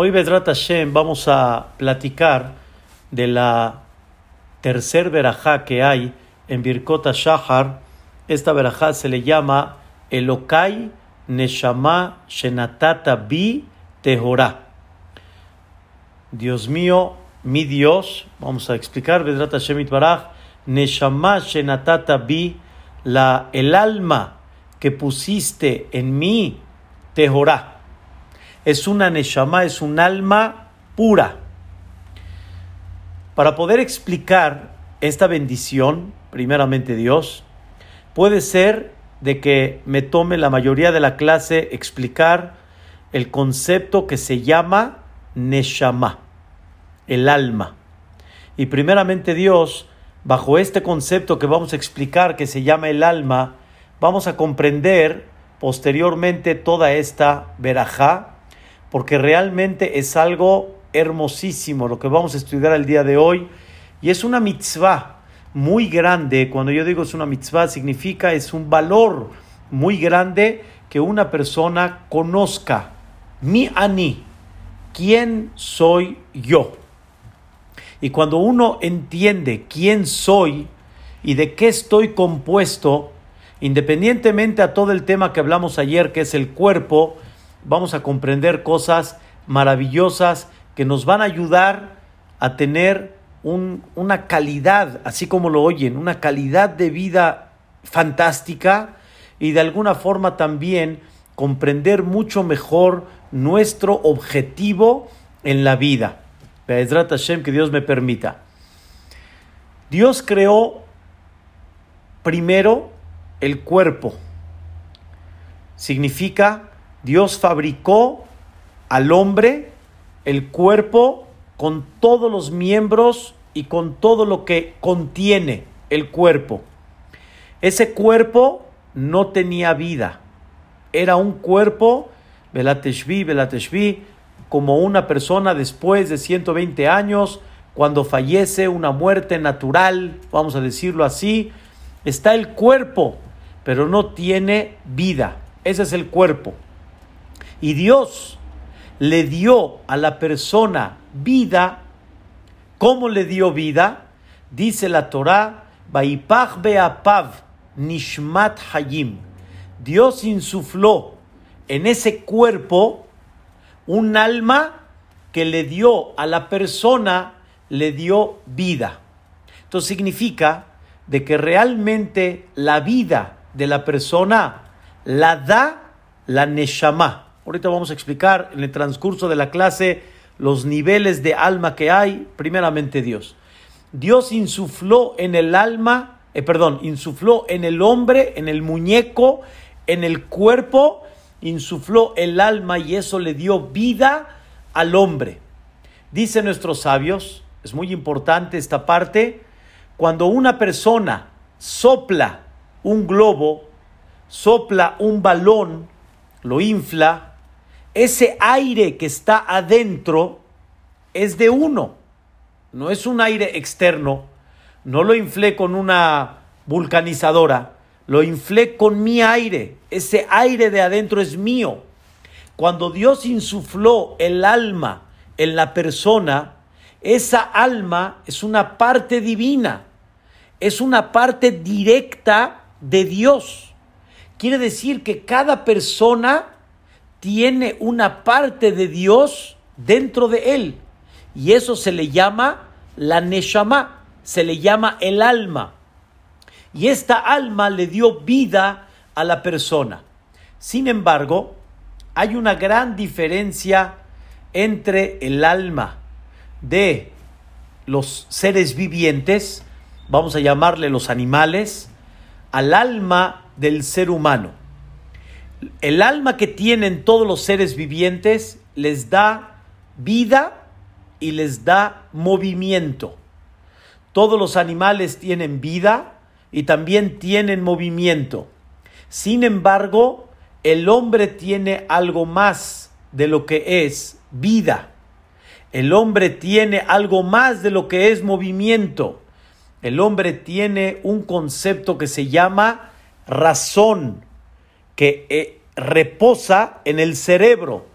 Hoy, Bedrat Hashem, vamos a platicar de la tercer verajá que hay en Birkota Shahar. Esta verajá se le llama Elokai Neshama Shenatata Bi Tehorá. Dios mío, mi Dios, vamos a explicar, Bedrat Hashem Itbaraj, Neshama Shenatata Bi, la, el alma que pusiste en mí, Tehorá es una neshama, es un alma pura. Para poder explicar esta bendición, primeramente Dios, puede ser de que me tome la mayoría de la clase explicar el concepto que se llama neshama, el alma. Y primeramente Dios, bajo este concepto que vamos a explicar que se llama el alma, vamos a comprender posteriormente toda esta verajá porque realmente es algo hermosísimo lo que vamos a estudiar el día de hoy y es una mitzvah muy grande. Cuando yo digo es una mitzvah significa es un valor muy grande que una persona conozca mi ani, quién soy yo. Y cuando uno entiende quién soy y de qué estoy compuesto, independientemente a todo el tema que hablamos ayer, que es el cuerpo, vamos a comprender cosas maravillosas que nos van a ayudar a tener una calidad, así como lo oyen, una calidad de vida fantástica y de alguna forma también comprender mucho mejor nuestro objetivo en la vida. Hashem, que Dios me permita. Dios creó primero el cuerpo. Significa Dios fabricó al hombre, el cuerpo, con todos los miembros y con todo lo que contiene el cuerpo. Ese cuerpo no tenía vida. Era un cuerpo, Belateshvi, como una persona después de 120 años, cuando fallece una muerte natural, vamos a decirlo así, está el cuerpo, pero no tiene vida. Ese es el cuerpo. Y Dios le dio a la persona vida. ¿Cómo le dio vida? Dice la Torah, Baipach Beapav Nishmat Hayim. Dios insufló en ese cuerpo un alma que le dio a la persona, le dio vida. Esto significa de que realmente la vida de la persona la da la Neshama. Ahorita vamos a explicar en el transcurso de la clase los niveles de alma que hay. Primeramente Dios. Dios insufló en el alma, eh, perdón, insufló en el hombre, en el muñeco, en el cuerpo, insufló el alma y eso le dio vida al hombre. Dicen nuestros sabios, es muy importante esta parte, cuando una persona sopla un globo, sopla un balón, lo infla, ese aire que está adentro es de uno, no es un aire externo, no lo inflé con una vulcanizadora, lo inflé con mi aire, ese aire de adentro es mío. Cuando Dios insufló el alma en la persona, esa alma es una parte divina, es una parte directa de Dios. Quiere decir que cada persona tiene una parte de Dios dentro de él. Y eso se le llama la Neshama, se le llama el alma. Y esta alma le dio vida a la persona. Sin embargo, hay una gran diferencia entre el alma de los seres vivientes, vamos a llamarle los animales, al alma del ser humano el alma que tienen todos los seres vivientes les da vida y les da movimiento. Todos los animales tienen vida y también tienen movimiento. Sin embargo, el hombre tiene algo más de lo que es vida. El hombre tiene algo más de lo que es movimiento. El hombre tiene un concepto que se llama razón que eh, reposa en el cerebro.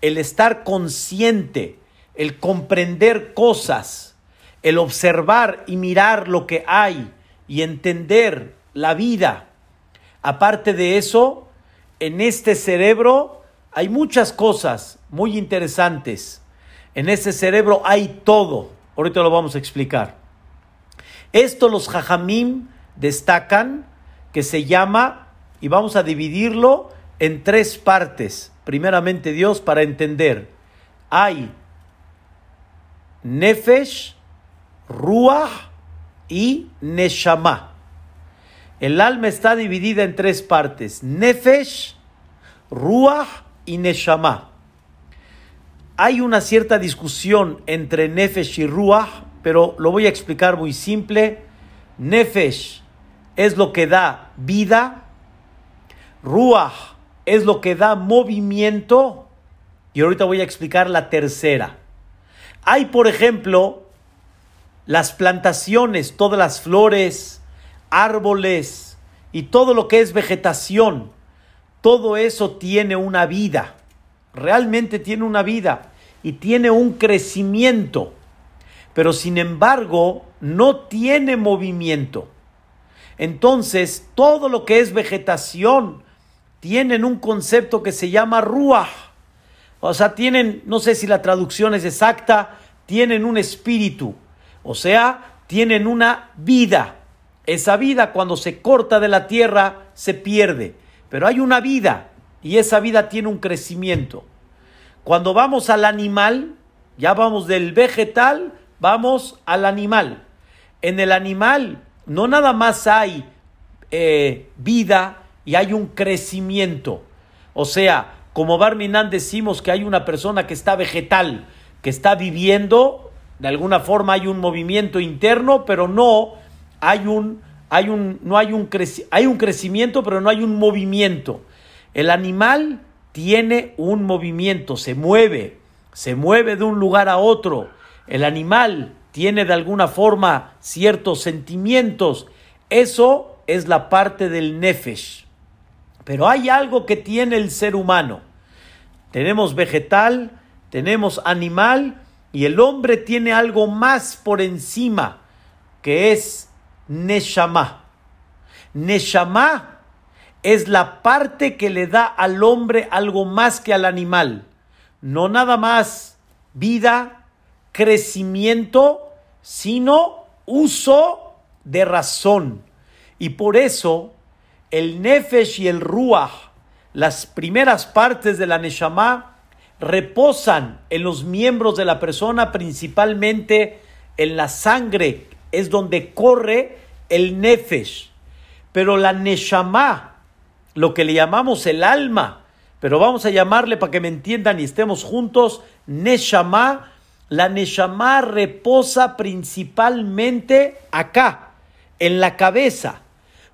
el estar consciente, el comprender cosas, el observar y mirar lo que hay y entender la vida. Aparte de eso, en este cerebro hay muchas cosas muy interesantes. En ese cerebro hay todo. Ahorita lo vamos a explicar. Esto los jajamim destacan que se llama, y vamos a dividirlo en tres partes. Primeramente Dios para entender. Hay Nefesh, Ruach y Neshama. El alma está dividida en tres partes. Nefesh, Ruach y Neshama. Hay una cierta discusión entre Nefesh y Ruach, pero lo voy a explicar muy simple. Nefesh es lo que da vida. Ruach es lo que da movimiento. Y ahorita voy a explicar la tercera. Hay, por ejemplo, las plantaciones, todas las flores, árboles y todo lo que es vegetación. Todo eso tiene una vida. Realmente tiene una vida y tiene un crecimiento. Pero sin embargo, no tiene movimiento. Entonces, todo lo que es vegetación tienen un concepto que se llama ruach. O sea, tienen, no sé si la traducción es exacta, tienen un espíritu. O sea, tienen una vida. Esa vida cuando se corta de la tierra se pierde. Pero hay una vida y esa vida tiene un crecimiento. Cuando vamos al animal, ya vamos del vegetal, vamos al animal. En el animal no nada más hay eh, vida y hay un crecimiento. O sea, como Barminan decimos que hay una persona que está vegetal, que está viviendo, de alguna forma hay un movimiento interno, pero no hay un, hay un, no hay un, hay un crecimiento, pero no hay un movimiento. El animal tiene un movimiento, se mueve, se mueve de un lugar a otro. El animal tiene de alguna forma ciertos sentimientos. Eso es la parte del nefesh. Pero hay algo que tiene el ser humano. Tenemos vegetal, tenemos animal y el hombre tiene algo más por encima que es Neshama. Neshama es la parte que le da al hombre algo más que al animal. No nada más vida, crecimiento, sino uso de razón. Y por eso el Nefesh y el Ruach, las primeras partes de la Neshama, reposan en los miembros de la persona, principalmente en la sangre, es donde corre el Nefesh. Pero la Neshama, lo que le llamamos el alma, pero vamos a llamarle para que me entiendan y estemos juntos, Neshama, la Neshama reposa principalmente acá, en la cabeza,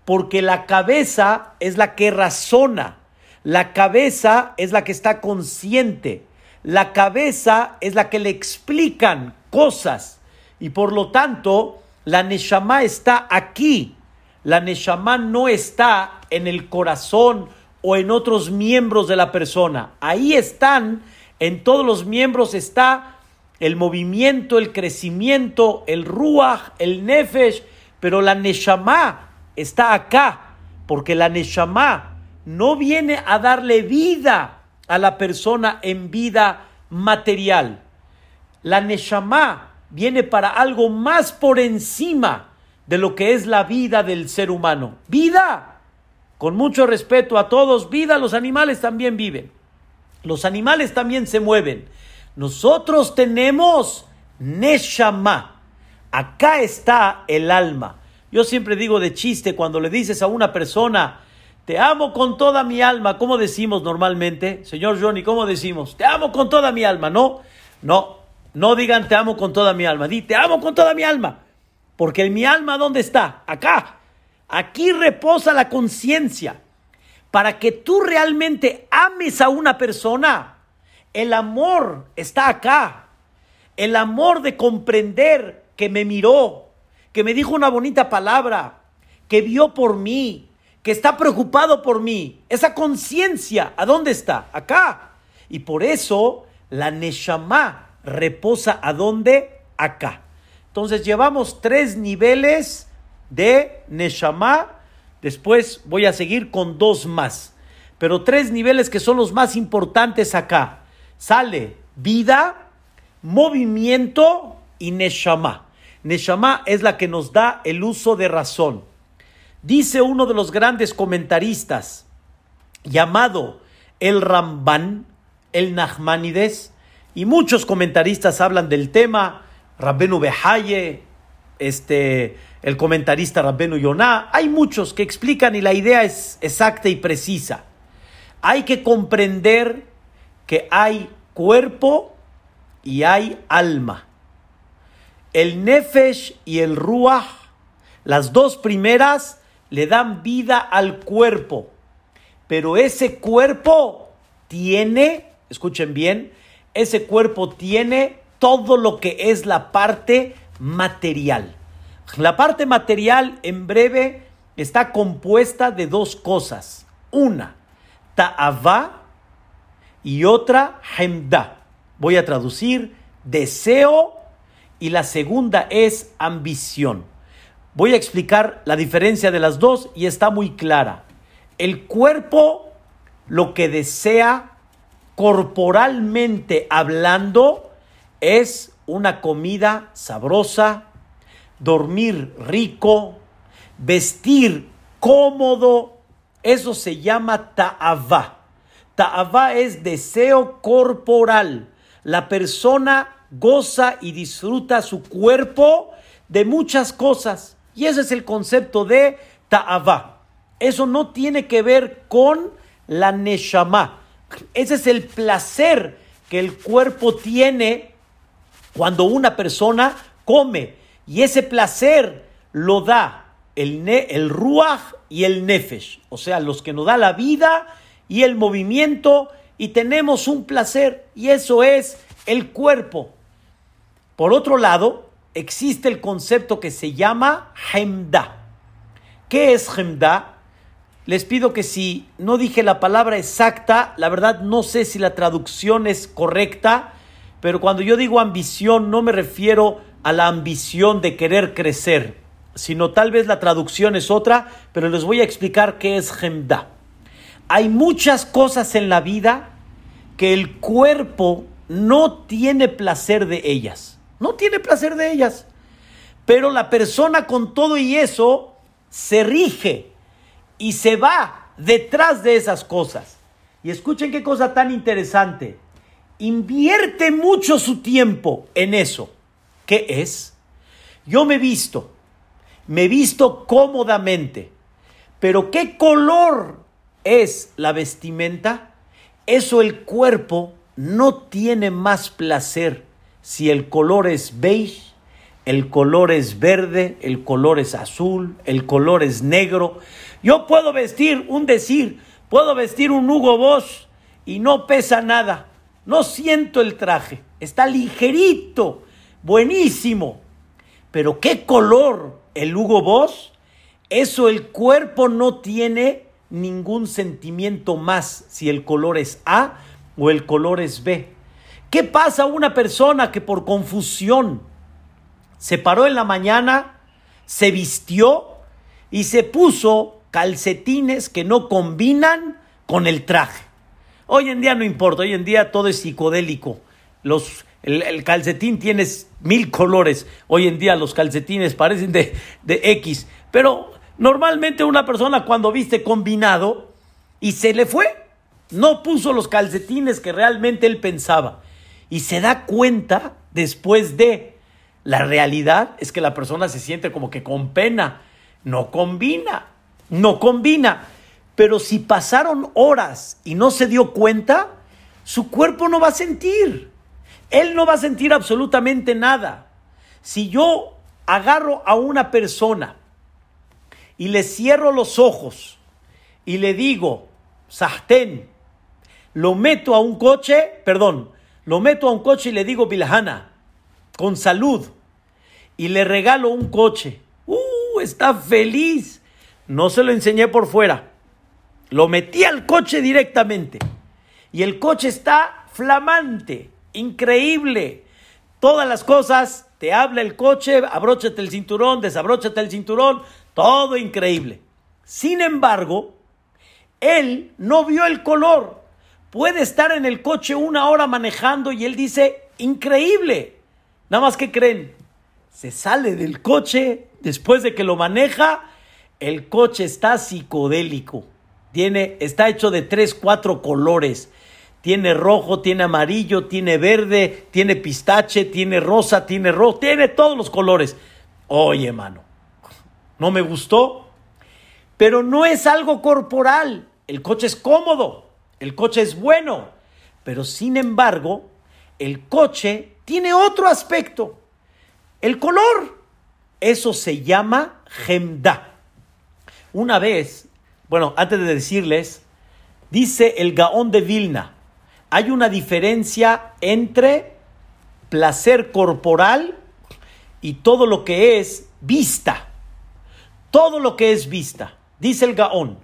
porque la cabeza es la que razona, la cabeza es la que está consciente, la cabeza es la que le explican cosas y por lo tanto la Neshama está aquí, la Neshama no está en el corazón o en otros miembros de la persona, ahí están, en todos los miembros está el movimiento, el crecimiento, el ruach, el nefesh, pero la neshama está acá, porque la neshama no viene a darle vida a la persona en vida material. La neshama viene para algo más por encima de lo que es la vida del ser humano. Vida, con mucho respeto a todos, vida, los animales también viven. Los animales también se mueven. Nosotros tenemos Neshama. Acá está el alma. Yo siempre digo de chiste cuando le dices a una persona, te amo con toda mi alma. ¿Cómo decimos normalmente? Señor Johnny, ¿cómo decimos? Te amo con toda mi alma. No, no, no digan te amo con toda mi alma. Di te amo con toda mi alma. Porque mi alma, ¿dónde está? Acá. Aquí reposa la conciencia. Para que tú realmente ames a una persona, el amor está acá. El amor de comprender que me miró, que me dijo una bonita palabra, que vio por mí, que está preocupado por mí. Esa conciencia, ¿a dónde está? Acá. Y por eso la Neshama reposa a dónde? Acá. Entonces llevamos tres niveles de Neshama. Después voy a seguir con dos más. Pero tres niveles que son los más importantes acá. Sale vida, movimiento y Neshama. Neshama es la que nos da el uso de razón. Dice uno de los grandes comentaristas, llamado el Ramban, el Nachmanides, y muchos comentaristas hablan del tema, Rabbenu Behaye, este, el comentarista Rabbenu Yonah, hay muchos que explican y la idea es exacta y precisa. Hay que comprender que hay cuerpo y hay alma. El Nefesh y el Ruach, las dos primeras, le dan vida al cuerpo. Pero ese cuerpo tiene, escuchen bien, ese cuerpo tiene todo lo que es la parte material. La parte material, en breve, está compuesta de dos cosas. Una, ta'avá y otra, hemda. Voy a traducir deseo y la segunda es ambición. Voy a explicar la diferencia de las dos y está muy clara. El cuerpo lo que desea corporalmente hablando es una comida sabrosa, dormir rico, vestir cómodo. Eso se llama ta'avá. Ta'avá es deseo corporal. La persona goza y disfruta su cuerpo de muchas cosas. Y ese es el concepto de ta'avá. Eso no tiene que ver con la neshama. Ese es el placer que el cuerpo tiene cuando una persona come. Y ese placer lo da el, el ruach y el nefesh. O sea, los que nos da la vida y el movimiento. Y tenemos un placer. Y eso es el cuerpo. Por otro lado, existe el concepto que se llama Hemda. ¿Qué es Hemda? Les pido que si no dije la palabra exacta, la verdad no sé si la traducción es correcta, pero cuando yo digo ambición no me refiero a la ambición de querer crecer, sino tal vez la traducción es otra, pero les voy a explicar qué es Hemda. Hay muchas cosas en la vida que el cuerpo no tiene placer de ellas. No tiene placer de ellas. Pero la persona con todo y eso se rige y se va detrás de esas cosas. Y escuchen qué cosa tan interesante. Invierte mucho su tiempo en eso. ¿Qué es? Yo me visto, me visto cómodamente, pero ¿qué color es la vestimenta? Eso el cuerpo no tiene más placer si el color es beige, el color es verde, el color es azul, el color es negro. Yo puedo vestir un decir, puedo vestir un Hugo Boss y no pesa nada. No siento el traje, está ligerito, buenísimo. Pero qué color el Hugo Boss, eso el cuerpo no tiene ningún sentimiento más si el color es A o el color es B. ¿Qué pasa a una persona que por confusión se paró en la mañana, se vistió y se puso calcetines que no combinan con el traje? Hoy en día no importa, hoy en día todo es psicodélico. Los, el, calcetín tiene mil colores. Hoy en día los calcetines parecen de, de X. Pero normalmente una persona cuando viste combinado y se le fue, no puso los calcetines que realmente él pensaba y se da cuenta después de la realidad es que la persona se siente como que con pena, no combina, no combina. Pero si pasaron horas y no se dio cuenta, su cuerpo no va a sentir. Él no va a sentir absolutamente nada. Si yo agarro a una persona y le cierro los ojos y le digo, Sahten, lo meto a un coche, perdón, lo meto a un coche y le digo Bilhana, con salud, y le regalo un coche. ¡Uh! Está feliz. No se lo enseñé por fuera. Lo metí al coche directamente. Y el coche está flamante, increíble. Todas las cosas, te habla el coche, abróchate el cinturón, desabróchate el cinturón, todo increíble. Sin embargo, él no vio el color. Puede estar en el coche una hora manejando y él dice, increíble. Nada más que creen, se sale del coche después de que lo maneja, el coche está psicodélico. Tiene, está hecho de tres, cuatro colores. Tiene rojo, tiene amarillo, tiene verde, tiene pistache, tiene rosa, tiene rojo, tiene todos los colores. Oye, mano, no me gustó, pero no es algo corporal. El coche es cómodo, el coche es bueno, pero sin embargo, el coche tiene otro aspecto. El color. Eso se llama gemda. Una vez, bueno, antes de decirles, dice el Gaón de Vilna, hay una diferencia entre placer corporal y todo lo que es vista. Todo lo que es vista. Dice el Gaón,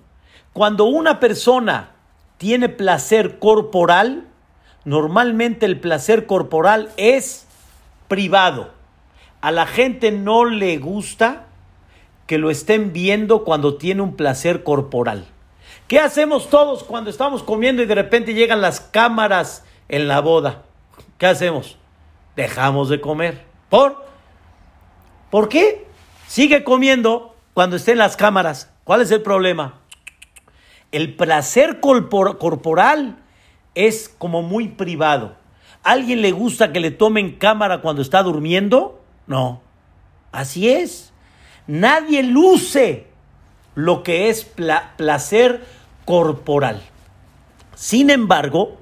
cuando una persona tiene placer corporal, normalmente el placer corporal es privado. A la gente no le gusta que lo estén viendo cuando tiene un placer corporal. ¿Qué hacemos todos cuando estamos comiendo y de repente llegan las cámaras en la boda? ¿Qué hacemos? Dejamos de comer. ¿Por? ¿Por qué? Sigue comiendo cuando estén las cámaras. ¿Cuál es el problema? El placer corporal es como muy privado. ¿Alguien le gusta que le tomen cámara cuando está durmiendo? No. Así es. Nadie luce lo que es placer corporal. Sin embargo,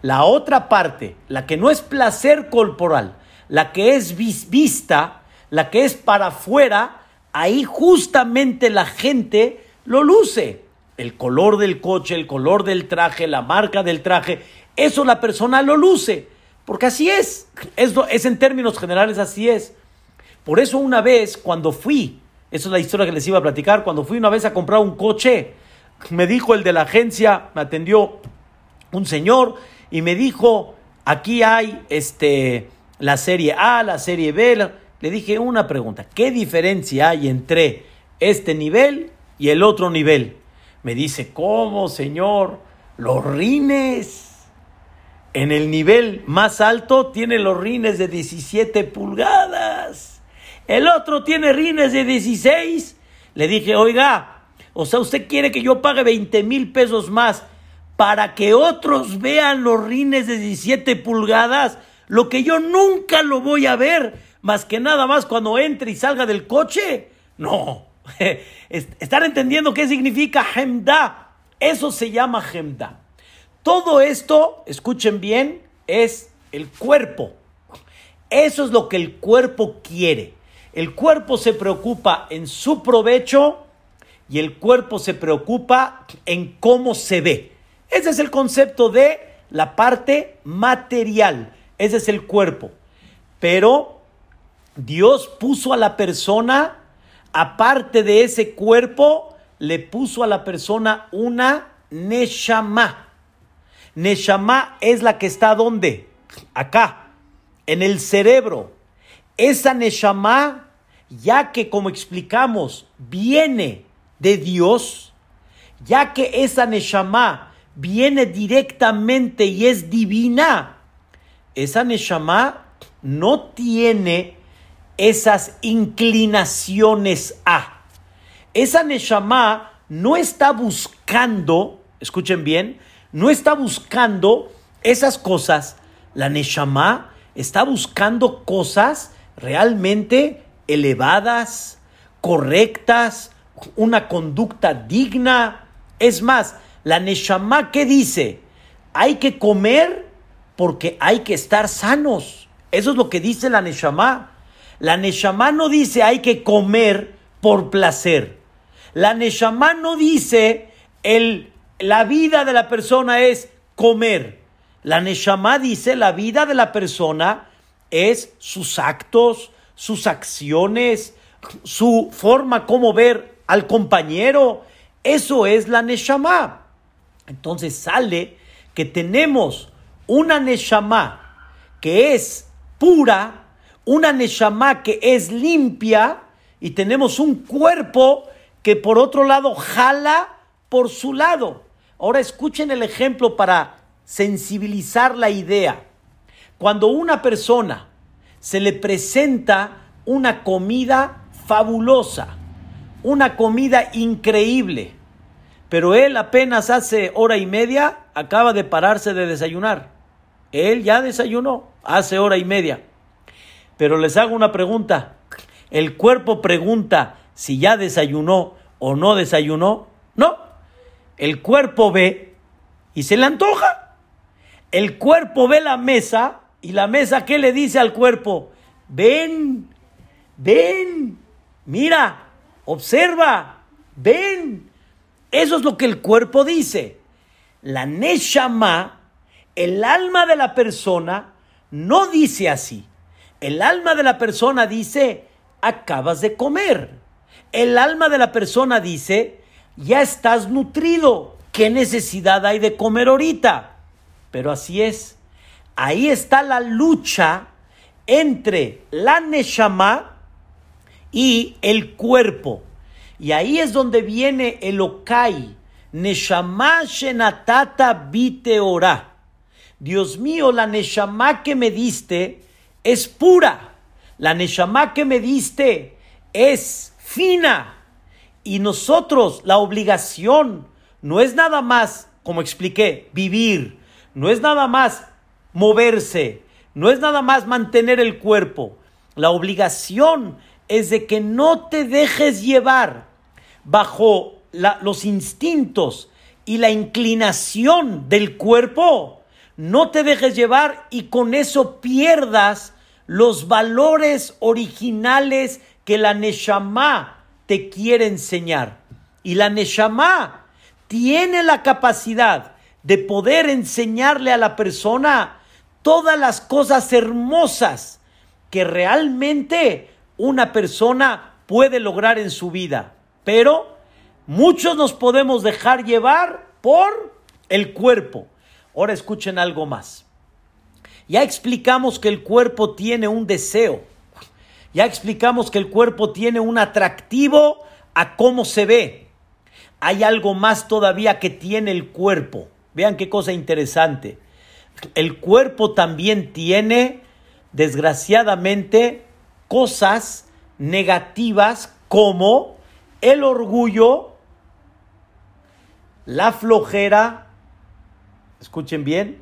la otra parte, la que no es placer corporal, la que es vista, la que es para afuera, ahí justamente la gente lo luce. El color del coche, el color del traje, la marca del traje, eso la persona lo luce. Porque así es. es. Es en términos generales, así es. Por eso una vez, cuando fui, esa es la historia que les iba a platicar, cuando fui una vez a comprar un coche, me dijo el de la agencia, me atendió un señor y me dijo, aquí hay este, la serie A, la serie B. Le dije una pregunta, ¿qué diferencia hay entre este nivel y el otro nivel? Me dice, ¿cómo, señor? Los rines en el nivel más alto tiene los rines de 17 pulgadas. El otro tiene rines de 16. Le dije, oiga, o sea, usted quiere que yo pague 20 mil pesos más para que otros vean los rines de 17 pulgadas, lo que yo nunca lo voy a ver, más que nada más cuando entre y salga del coche. No, estar entendiendo qué significa gemda. Eso se llama gemda. Todo esto, escuchen bien, es el cuerpo. Eso es lo que el cuerpo quiere. El cuerpo se preocupa en su provecho y el cuerpo se preocupa en cómo se ve. Ese es el concepto de la parte material. Ese es el cuerpo. Pero Dios puso a la persona, aparte de ese cuerpo, le puso a la persona una neshama. Neshama es la que está donde? Acá, en el cerebro. Esa Neshama, ya que como explicamos, viene de Dios, ya que esa Neshama viene directamente y es divina, esa Neshama no tiene esas inclinaciones a. Esa Neshama no está buscando, escuchen bien, no está buscando esas cosas. La Neshama está buscando cosas realmente elevadas, correctas, una conducta digna. Es más, la Neshama, ¿qué dice? Hay que comer porque hay que estar sanos. Eso es lo que dice la Neshama. La Neshama no dice hay que comer por placer. La Neshama no dice el la vida de la persona es comer. La Neshama dice la vida de la persona es sus actos, sus acciones, su forma como ver al compañero. Eso es la Neshama. Entonces sale que tenemos una Neshama que es pura, una Neshama que es limpia, y tenemos un cuerpo que por otro lado jala por su lado. Ahora escuchen el ejemplo para sensibilizar la idea. Cuando una persona se le presenta una comida fabulosa, una comida increíble, pero él apenas hace hora y media acaba de pararse de desayunar. Él ya desayunó hace hora y media. Pero les hago una pregunta. ¿El cuerpo pregunta si ya desayunó o no desayunó? No. El cuerpo ve y se le antoja. El cuerpo ve la mesa y la mesa, ¿qué le dice al cuerpo? Ven, ven, mira, observa, ven. Eso es lo que el cuerpo dice. La Neshama, el alma de la persona, no dice así. El alma de la persona dice, acabas de comer. El alma de la persona dice, ya estás nutrido. ¿Qué necesidad hay de comer ahorita? Pero así es. Ahí está la lucha entre la Neshama y el cuerpo. Y ahí es donde viene el Okai. Neshama Shenatata Biteora. Dios mío, la Neshama que me diste es pura. La Neshama que me diste es fina. Y nosotros, la obligación no es nada más, como expliqué, vivir. No es nada más moverse. No es nada más mantener el cuerpo. La obligación es de que no te dejes llevar bajo los instintos y la inclinación del cuerpo. No te dejes llevar y con eso pierdas los valores originales que la Neshama te quiere enseñar. Y la Neshama tiene la capacidad de poder enseñarle a la persona todas las cosas hermosas que realmente una persona puede lograr en su vida. Pero muchos nos podemos dejar llevar por el cuerpo. Ahora escuchen algo más. Ya explicamos que el cuerpo tiene un deseo. Ya explicamos que el cuerpo tiene un atractivo a cómo se ve. Hay algo más todavía que tiene el cuerpo. Vean qué cosa interesante. El cuerpo también tiene, desgraciadamente, cosas negativas como el orgullo, la flojera, escuchen bien,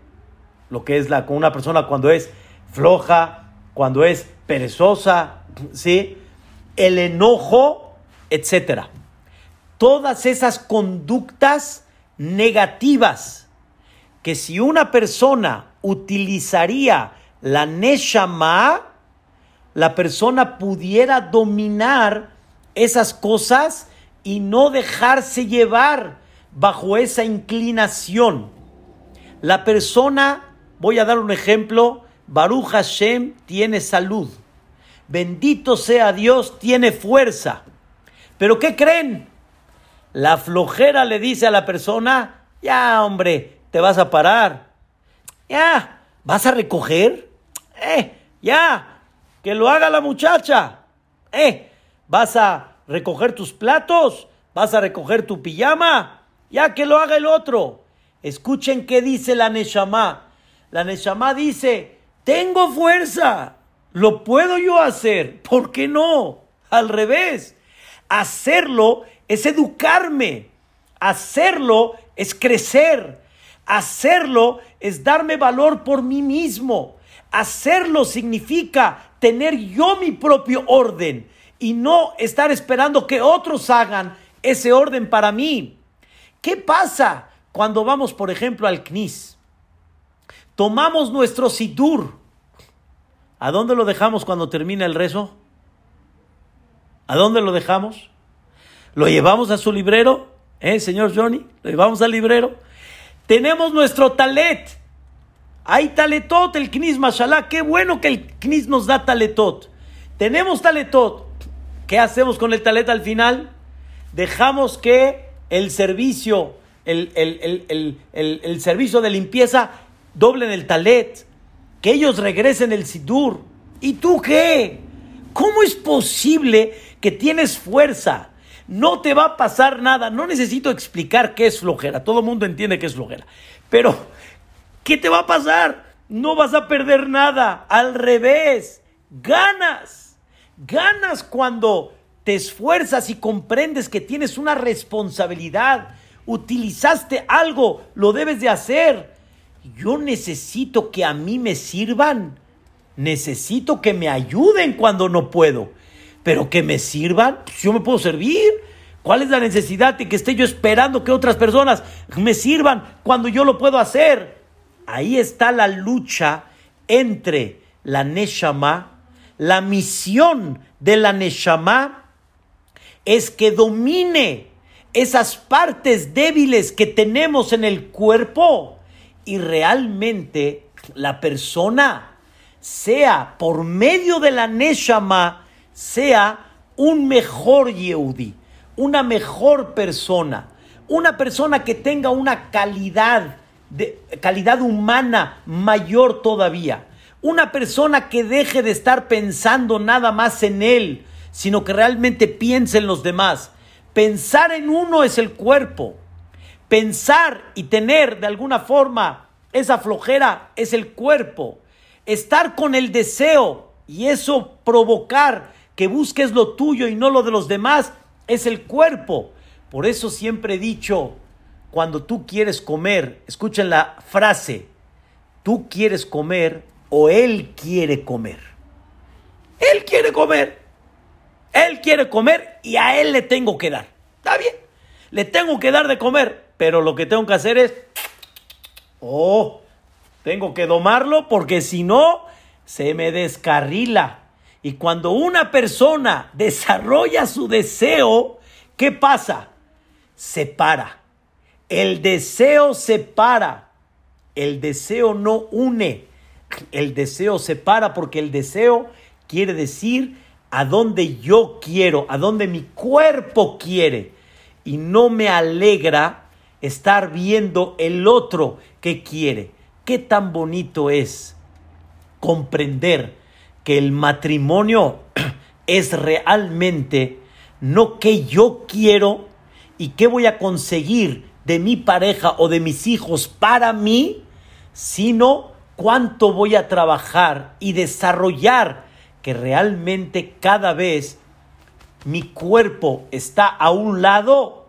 lo que es la, con una persona cuando es floja, cuando es perezosa, ¿sí? El enojo, etcétera. Todas esas conductas negativas que si una persona utilizaría la Neshama, la persona pudiera dominar esas cosas y no dejarse llevar bajo esa inclinación. La persona Voy a dar un ejemplo. Baruch Hashem tiene salud. Bendito sea Dios, tiene fuerza. Pero ¿qué creen? La flojera le dice a la persona, ya hombre, te vas a parar. Ya, ¿vas a recoger? Eh, ya, que lo haga la muchacha. Eh, ¿vas a recoger tus platos? ¿Vas a recoger tu pijama? Ya que lo haga el otro. Escuchen qué dice la Neshama. La Neshama dice, tengo fuerza, lo puedo yo hacer, ¿por qué no? Al revés, hacerlo es educarme, hacerlo es crecer, hacerlo es darme valor por mí mismo, hacerlo significa tener yo mi propio orden y no estar esperando que otros hagan ese orden para mí. ¿Qué pasa cuando vamos, por ejemplo, al CNIS? Tomamos nuestro sidur. ¿A dónde lo dejamos cuando termina el rezo? ¿A dónde lo dejamos? ¿Lo llevamos a su librero? ¿Eh, señor Johnny? ¿Lo llevamos al librero? Tenemos nuestro talet. Hay taletot, el knis, mashallah. Qué bueno que el knis nos da taletot. Tenemos taletot. ¿Qué hacemos con el talet al final? Dejamos que el servicio, el, el servicio de limpieza doblen el talet, que ellos regresen el sidur. ¿Y tú qué? ¿Cómo es posible que tienes fuerza? No te va a pasar nada. No necesito explicar qué es flojera. Todo el mundo entiende qué es flojera. Pero, ¿qué te va a pasar? No vas a perder nada. Al revés, ganas. Ganas cuando te esfuerzas y comprendes que tienes una responsabilidad. Utilizaste algo, lo debes de hacer. Yo necesito que a mí me sirvan necesito que me ayuden cuando no puedo, pero que me sirvan, pues yo me puedo servir. ¿Cuál es la necesidad de que esté yo esperando que otras personas me sirvan cuando yo lo puedo hacer? Ahí está la lucha entre la Neshama, la misión de la Neshama es que domine esas partes débiles que tenemos en el cuerpo y realmente la persona sea por medio de la Neshama, sea un mejor Yehudi, una mejor persona, una persona que tenga una calidad, de, calidad humana mayor todavía, una persona que deje de estar pensando nada más en él, sino que realmente piense en los demás. Pensar en uno es el cuerpo. Pensar y tener de alguna forma esa flojera es el cuerpo estar con el deseo y eso provocar que busques lo tuyo y no lo de los demás es el cuerpo. Por eso siempre he dicho, cuando tú quieres comer, escuchen la frase, tú quieres comer o él quiere comer. Él quiere comer. Él quiere comer y a él le tengo que dar. Está bien. Le tengo que dar de comer, pero lo que tengo que hacer es, oh, tengo que domarlo porque si no, se me descarrila. Y cuando una persona desarrolla su deseo, ¿qué pasa? Se para. El deseo se para. El deseo no une. El deseo se para porque el deseo quiere decir a dónde yo quiero, a dónde mi cuerpo quiere. Y no me alegra estar viendo el otro que quiere. Qué tan bonito es comprender que el matrimonio es realmente no que yo quiero y qué voy a conseguir de mi pareja o de mis hijos para mí, sino cuánto voy a trabajar y desarrollar que realmente cada vez mi cuerpo está a un lado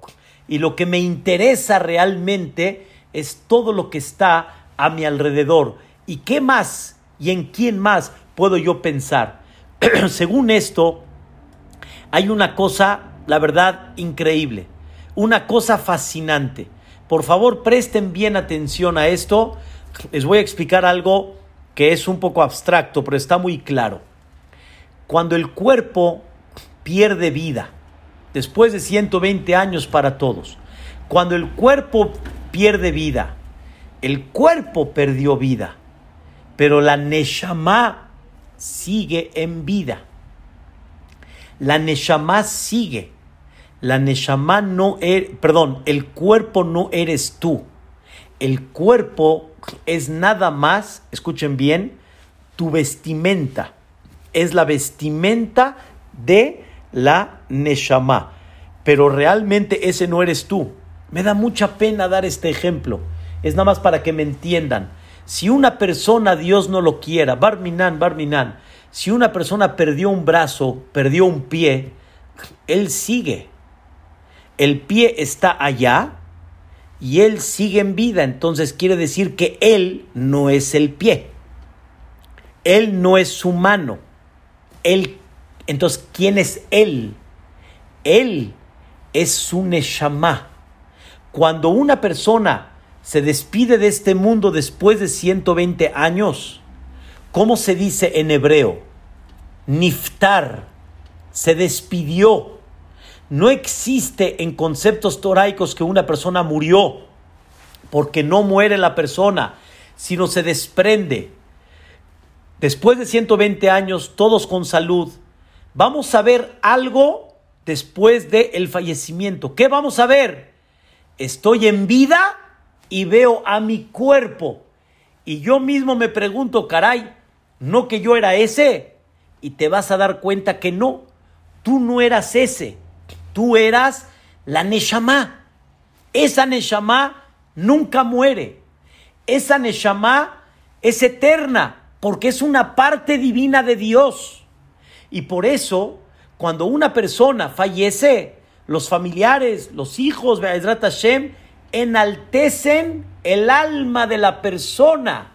y lo que me interesa realmente es todo lo que está a mi alrededor. ¿Y qué más y en quién más puedo yo pensar? Según esto, hay una cosa, la verdad, increíble, una cosa fascinante. Por favor, presten bien atención a esto. Les voy a explicar algo que es un poco abstracto, pero está muy claro. Cuando el cuerpo pierde vida, después de 120 años para todos, cuando el cuerpo pierde vida, el cuerpo perdió vida, pero la Neshama sigue en vida. La Neshama sigue. La Neshama no es, perdón, el cuerpo no eres tú. El cuerpo es nada más, escuchen bien, tu vestimenta. Es la vestimenta de la Neshama. Pero realmente ese no eres tú. Me da mucha pena dar este ejemplo es nada más para que me entiendan. Si una persona Dios no lo quiera, Barminan, Barminan, si una persona perdió un brazo, perdió un pie, él sigue. El pie está allá y él sigue en vida. Entonces quiere decir que él no es el pie. Él no es su mano. Él, entonces, ¿quién es él? Él es su neshama. Cuando una persona se despide de este mundo después de 120 años. ¿Cómo se dice en hebreo? Niftar, se despidió. No existe en conceptos toraicos que una persona murió, porque no muere la persona, sino se desprende. Después de 120 años, todos con salud, vamos a ver algo después del fallecimiento. ¿Qué vamos a ver? ¿Estoy en vida? y veo a mi cuerpo Y yo mismo me pregunto, caray, ¿no que yo era ese? Y te vas a dar cuenta que no, tú no eras ese, tú eras la Neshama. Esa Neshama nunca muere. Esa Neshama es eterna porque es una parte divina de Dios. Y por eso, cuando una persona fallece, los familiares, los hijos, Be'ezrat Hashem, enaltecen el alma de la persona.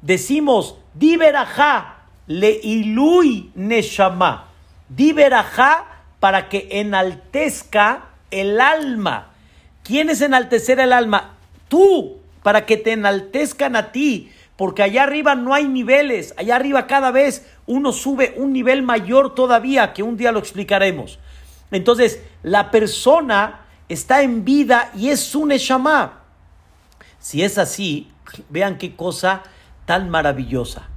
Decimos, Diberajá, le ilui neshama. Diberajá para que enaltezca el alma. ¿Quién es enaltecer el alma? Tú, para que te enaltezcan a ti porque allá arriba no hay niveles, allá arriba cada vez uno sube un nivel mayor todavía, que un día lo explicaremos. Entonces, la persona está en vida y es un Neshama. Si es así, vean qué cosa tan maravillosa.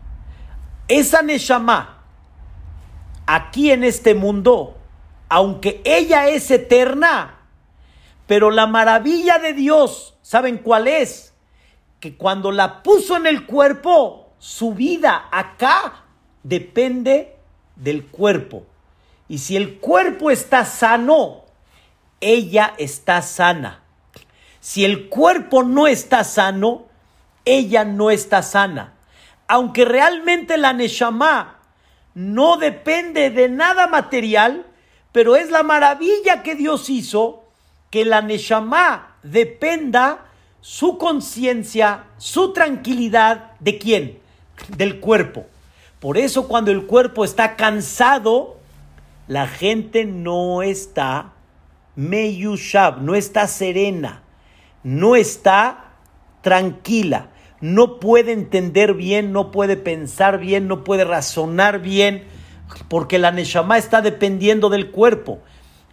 Esa Neshama, aquí en este mundo, aunque ella es eterna, pero la maravilla de Dios, ¿saben cuál es? Que cuando la puso en el cuerpo, su vida acá depende del cuerpo. Y si el cuerpo está sano, ella está sana. Si el cuerpo no está sano, ella no está sana. Aunque realmente la Neshama no depende de nada material, pero es la maravilla que Dios hizo que la Neshama dependa su conciencia, su tranquilidad, ¿de quién? Del cuerpo. Por eso cuando el cuerpo está cansado, la gente no está meyushab, no está serena, no está tranquila, no puede entender bien, no puede pensar bien, no puede razonar bien, porque la neshama está dependiendo del cuerpo.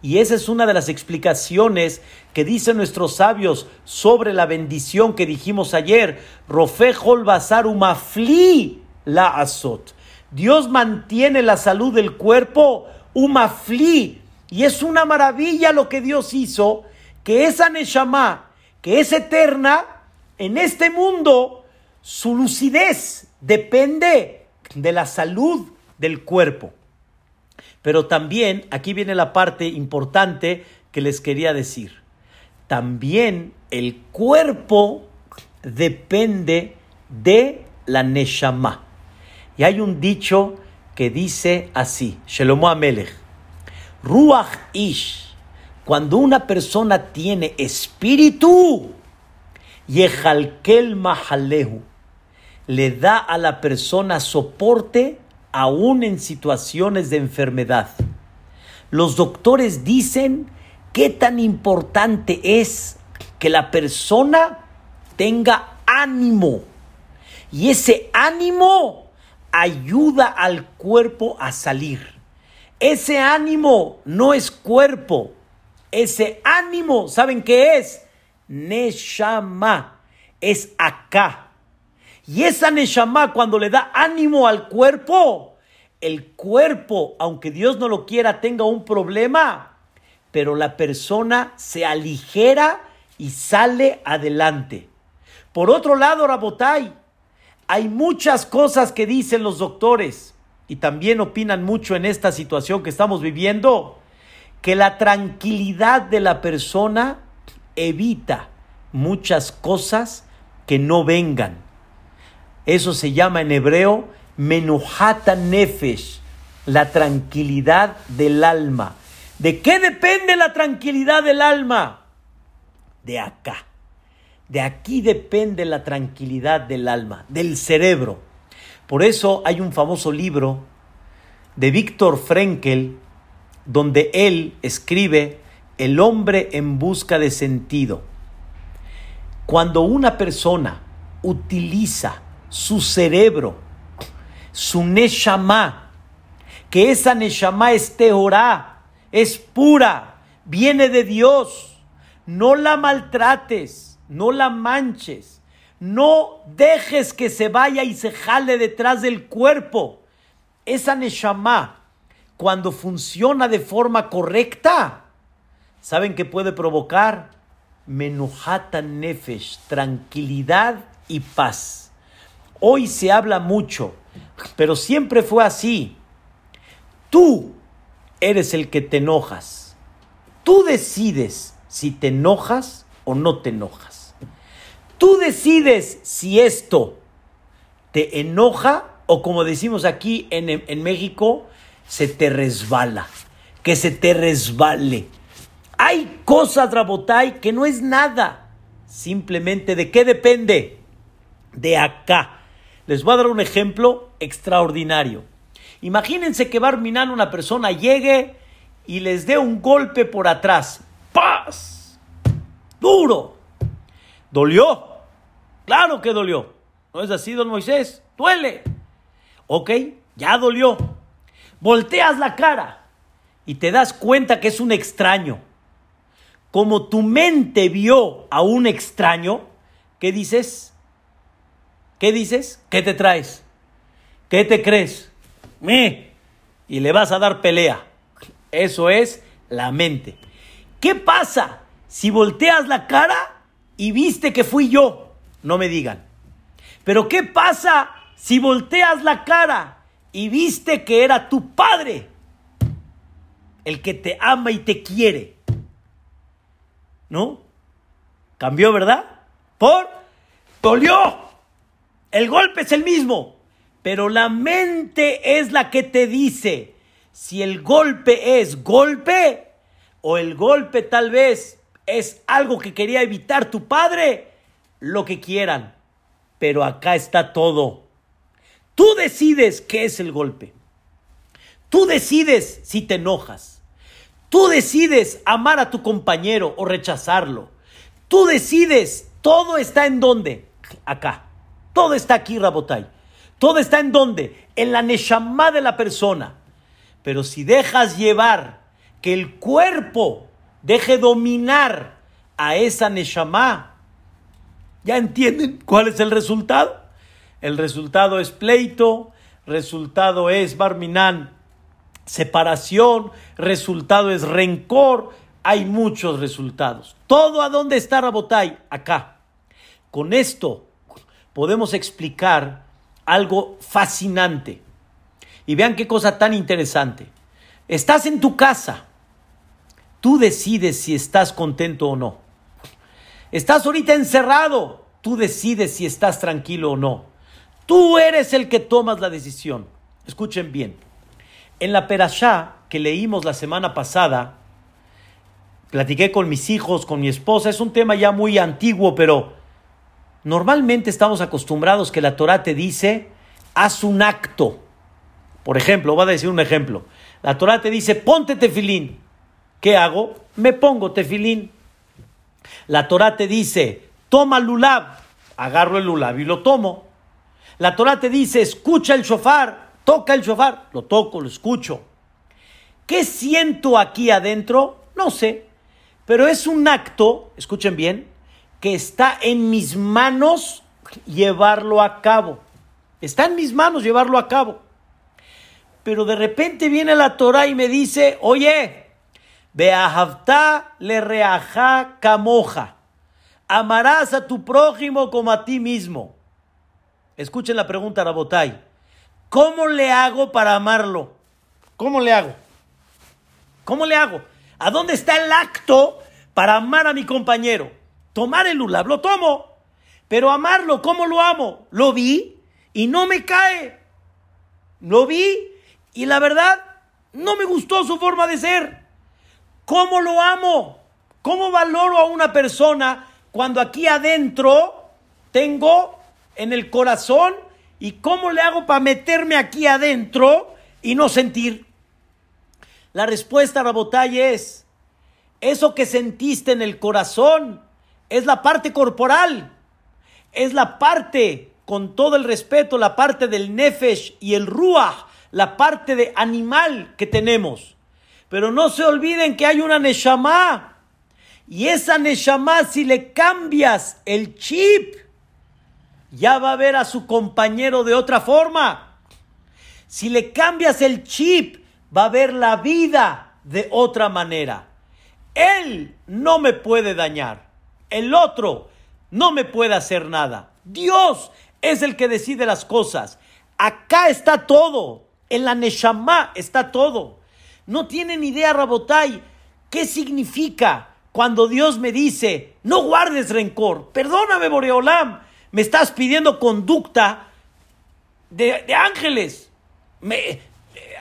Y esa es una de las explicaciones que dicen nuestros sabios sobre la bendición que dijimos ayer. Rofejol basar umafli la azot. Dios mantiene la salud del cuerpo umafli. Y es una maravilla lo que Dios hizo, que esa Neshama, que es eterna, en este mundo, su lucidez depende de la salud del cuerpo. Pero también, aquí viene la parte importante que les quería decir. También el cuerpo depende de la Neshama. Y hay un dicho que dice así, Shelomo Amelech, Ruach Ish, cuando una persona tiene espíritu, Yehalkel Mahalehu, le da a la persona soporte aún en situaciones de enfermedad. Los doctores dicen qué tan importante es que la persona tenga ánimo. Y ese ánimo ayuda al cuerpo a salir. Ese ánimo no es cuerpo. Ese ánimo, ¿saben qué es? Neshama. Es acá. Y esa Neshama, cuando le da ánimo al cuerpo, el cuerpo, aunque Dios no lo quiera, tenga un problema, pero la persona se aligera y sale adelante. Por otro lado, Rabotai, hay muchas cosas que dicen los doctores y también opinan mucho en esta situación que estamos viviendo, que la tranquilidad de la persona evita muchas cosas que no vengan eso se llama en hebreo menuhata nefesh, la tranquilidad del alma. ¿De qué depende la tranquilidad del alma? De acá. De aquí depende la tranquilidad del alma, del cerebro. Por eso hay un famoso libro de Víctor Frenkel donde él escribe El hombre en busca de sentido. Cuando una persona utiliza su cerebro, su neshama, que esa neshama es teorá, es pura, viene de Dios. No la maltrates, no la manches, no dejes que se vaya y se jale detrás del cuerpo. Esa neshama, cuando funciona de forma correcta, ¿saben qué puede provocar? Menuhata nefesh, tranquilidad y paz. Hoy se habla mucho, pero siempre fue así. Tú eres el que te enojas. Tú decides si te enojas o no te enojas. Tú decides si esto te enoja o como decimos aquí en, en México, se te resbala. Que se te resbale. Hay cosas, Rabotay, que no es nada. Simplemente de qué depende. De acá. Les voy a dar un ejemplo extraordinario. Imagínense que Barminan, una persona, llegue y les dé un golpe por atrás. ¡Paz! Duro. ¿Dolió? Claro que dolió. ¿No es así, don Moisés? Duele. Ok, ya dolió. Volteas la cara y te das cuenta que es un extraño. Como tu mente vio a un extraño, ¿qué dices? ¿Qué dices? ¿Qué te traes? ¿Qué te crees? Me. Y le vas a dar pelea. Eso es la mente. ¿Qué pasa si volteas la cara y viste que fui yo? No me digan. Pero ¿qué pasa si volteas la cara y viste que era tu padre? El que te ama y te quiere. ¿No? Cambió, ¿verdad? Por dolió. El golpe es el mismo, pero la mente es la que te dice si el golpe es golpe o el golpe tal vez es algo que quería evitar tu padre, lo que quieran. Pero acá está todo. Tú decides qué es el golpe. Tú decides si te enojas. Tú decides amar a tu compañero o rechazarlo. Tú decides, todo está en dónde? Acá. Todo está aquí, Rabotai. Todo está en dónde? En la Neshama de la persona. Pero si dejas llevar que el cuerpo deje dominar a esa Neshama, ¿ya entienden cuál es el resultado? El resultado es pleito, resultado es Barminan, separación, resultado es rencor, hay muchos resultados. ¿Todo a dónde está Rabotai? Acá. Con esto podemos explicar algo fascinante. Y vean qué cosa tan interesante. Estás en tu casa. Tú decides si estás contento o no. Estás ahorita encerrado. Tú decides si estás tranquilo o no. Tú eres el que tomas la decisión. Escuchen bien. En la perashá que leímos la semana pasada, platiqué con mis hijos, con mi esposa. Es un tema ya muy antiguo, pero normalmente estamos acostumbrados que la Torah te dice, haz un acto. Por ejemplo, voy a decir un ejemplo. La Torah te dice, ponte tefilín. ¿Qué hago? Me pongo tefilín. La Torah te dice, toma lulab. Agarro el lulab y lo tomo. La Torah te dice, escucha el shofar, toca el shofar. Lo toco, lo escucho. ¿Qué siento aquí adentro? No sé. Pero es un acto, escuchen bien, que está en mis manos llevarlo a cabo. Está en mis manos llevarlo a cabo. Pero de repente viene la Torah y me dice, oye, Beahavta le reaja camoja. Amarás a tu prójimo como a ti mismo. Escuchen la pregunta, Rabotay. ¿Cómo le hago para amarlo? ¿Cómo le hago? ¿Cómo le hago? ¿A dónde está el acto para amar a mi compañero? Tomar el lulab, lo tomo. Pero amarlo, ¿cómo lo amo? Lo vi y no me cae. Lo vi y la verdad, no me gustó su forma de ser. ¿Cómo lo amo? ¿Cómo valoro a una persona cuando aquí adentro tengo en el corazón y cómo le hago para meterme aquí adentro y no sentir? La respuesta, Rabotay, es, eso que sentiste en el corazón es la parte corporal, es la parte, con todo el respeto, la parte del nefesh y el ruach, la parte de animal que tenemos. Pero no se olviden que hay una Neshama. Y esa Neshama, si le cambias el chip, ya va a ver a su compañero de otra forma. Si le cambias el chip, va a ver la vida de otra manera. Él no me puede dañar. El otro no me puede hacer nada. Dios es el que decide las cosas. Acá está todo. En la Neshama está todo. No tienen idea, Rabotai, qué significa cuando Dios me dice, no guardes rencor. Perdóname, Boreolam. Me estás pidiendo conducta de, ángeles.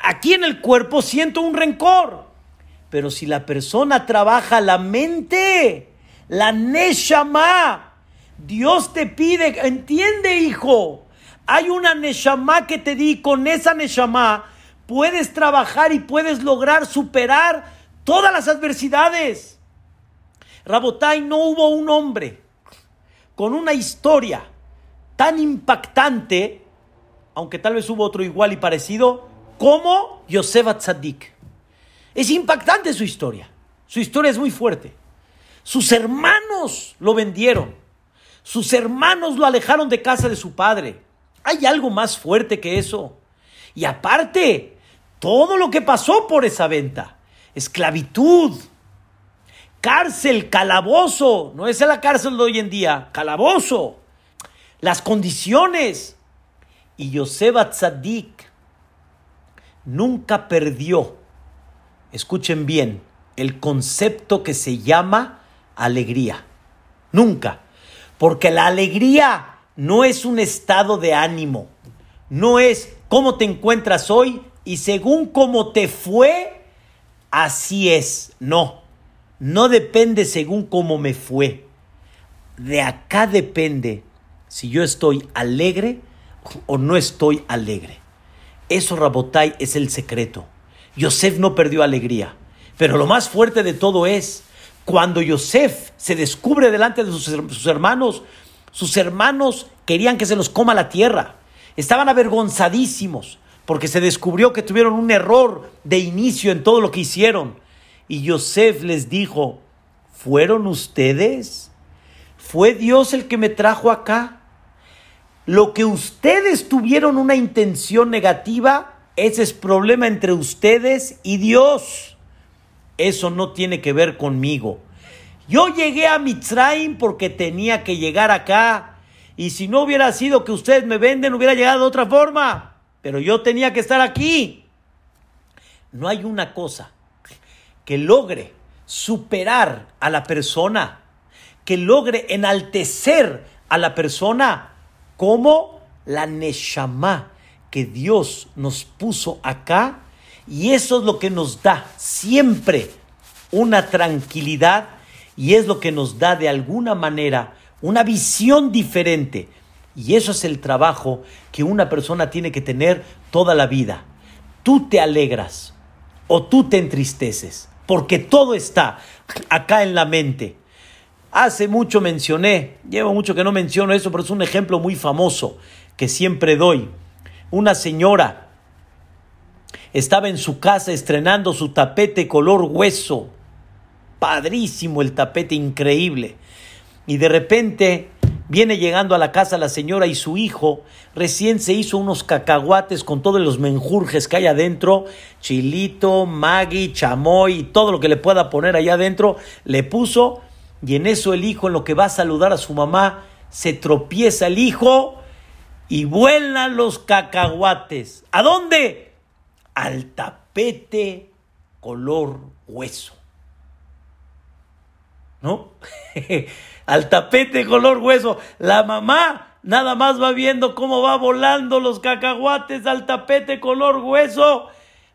Aquí en el cuerpo siento un rencor. Pero si la persona trabaja la mente, la Neshama, Dios te pide, entiende hijo, hay una Neshama que te di, con esa Neshama puedes trabajar y puedes lograr superar todas las adversidades. Rabotai, no hubo un hombre con una historia tan impactante, aunque tal vez hubo otro igual y parecido, como Yosef Atzadik. Es impactante su historia. Su historia es muy fuerte. Sus hermanos lo vendieron. Sus hermanos lo alejaron de casa de su padre. ¿Hay algo más fuerte que eso? Y aparte, todo lo que pasó por esa venta. Esclavitud, cárcel, calabozo. No es la cárcel de hoy en día, calabozo. Las condiciones. Y Yosef Tzadik nunca perdió, escuchen bien, el concepto que se llama alegría. Nunca. Porque la alegría no es un estado de ánimo. No es cómo te encuentras hoy y según cómo te fue, así es. No. No depende según cómo me fue. De acá depende si yo estoy alegre o no estoy alegre. Eso, Rabotai, es el secreto. Yosef no perdió alegría. Pero lo más fuerte de todo es cuando Yosef se descubre delante de sus, hermanos, sus hermanos querían que se los coma la tierra. Estaban avergonzadísimos porque se descubrió que tuvieron un error de inicio en todo lo que hicieron. Y Yosef les dijo, ¿fueron ustedes? ¿Fue Dios el que me trajo acá? Lo que ustedes tuvieron una intención negativa, ese es problema entre ustedes y Dios. Eso no tiene que ver conmigo. Yo llegué a Mitzrayim porque tenía que llegar acá. Y si no hubiera sido que ustedes me venden, hubiera llegado de otra forma. Pero yo tenía que estar aquí. No hay una cosa que logre superar a la persona, que logre enaltecer a la persona como la Neshama que Dios nos puso acá y eso es lo que nos da siempre una tranquilidad y es lo que nos da de alguna manera una visión diferente. Y eso es el trabajo que una persona tiene que tener toda la vida. Tú te alegras o tú te entristeces, porque todo está acá en la mente. Hace mucho mencioné, llevo mucho que no menciono eso, pero es un ejemplo muy famoso que siempre doy. Una señora estaba en su casa estrenando su tapete color hueso. Padrísimo el tapete, increíble. Y de repente viene llegando a la casa la señora y su hijo. Recién se hizo unos cacahuates con todos los menjurjes que hay adentro. Chilito, magui, chamoy todo lo que le pueda poner allá adentro. Le puso. Y en eso el hijo, en lo que va a saludar a su mamá, se tropieza el hijo y vuelan los cacahuates. ¿A dónde? Al tapete color hueso. ¿No? al tapete color hueso. La mamá nada más va viendo cómo va volando los cacahuates al tapete color hueso.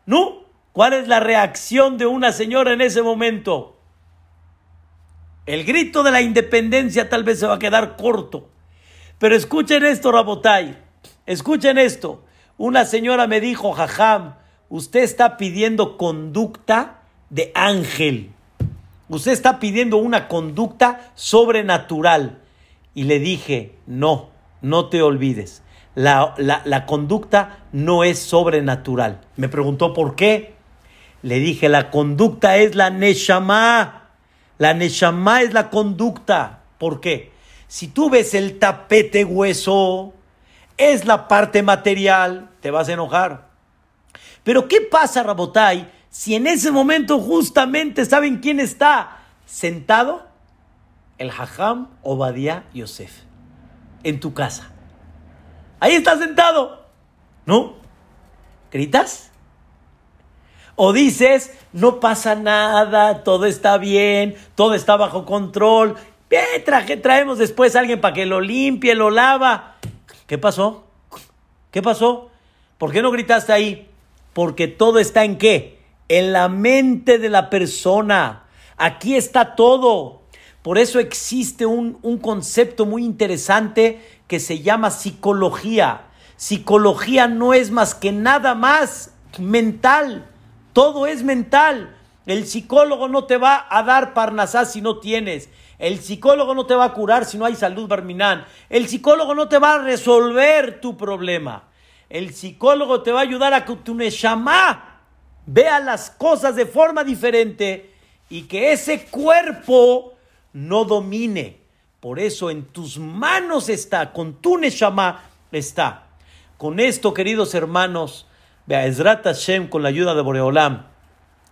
¿No? ¿Cuál es la reacción de una señora en ese momento? El grito de la independencia tal vez se va a quedar corto. Pero escuchen esto, Rabotay. Escuchen esto. Una señora me dijo, jajam, usted está pidiendo conducta de ángel. Usted está pidiendo una conducta sobrenatural. Y le dije, no, no te olvides. La, la, conducta no es sobrenatural. Me preguntó por qué. Le dije, la conducta es la Neshama. La Neshama es la conducta. ¿Por qué? Si tú ves el tapete hueso, es la parte material, te vas a enojar. Pero ¿qué pasa, Rabotai, si en ese momento justamente saben quién está sentado? El Hajam Obadiah Yosef, en tu casa. Ahí está sentado. ¿No? ¿Gritas? O dices, no pasa nada, todo está bien, todo está bajo control. Bien, traje, traemos después a alguien para que lo limpie, lo lava. ¿Qué pasó? ¿Qué pasó? ¿Por qué no gritaste ahí? Porque todo está en qué? En la mente de la persona. Aquí está todo. Por eso existe un, un concepto muy interesante que se llama psicología. Psicología no es más que nada más mental. Todo es mental. El psicólogo no te va a dar parnasá si no tienes. El psicólogo no te va a curar si no hay salud barminán. El psicólogo no te va a resolver tu problema. El psicólogo te va a ayudar a que tu neshama vea las cosas de forma diferente y que ese cuerpo no domine. Por eso en tus manos está, con tu neshama está. Con esto, queridos hermanos, Be'ezrat Hashem, con la ayuda de Boreolam,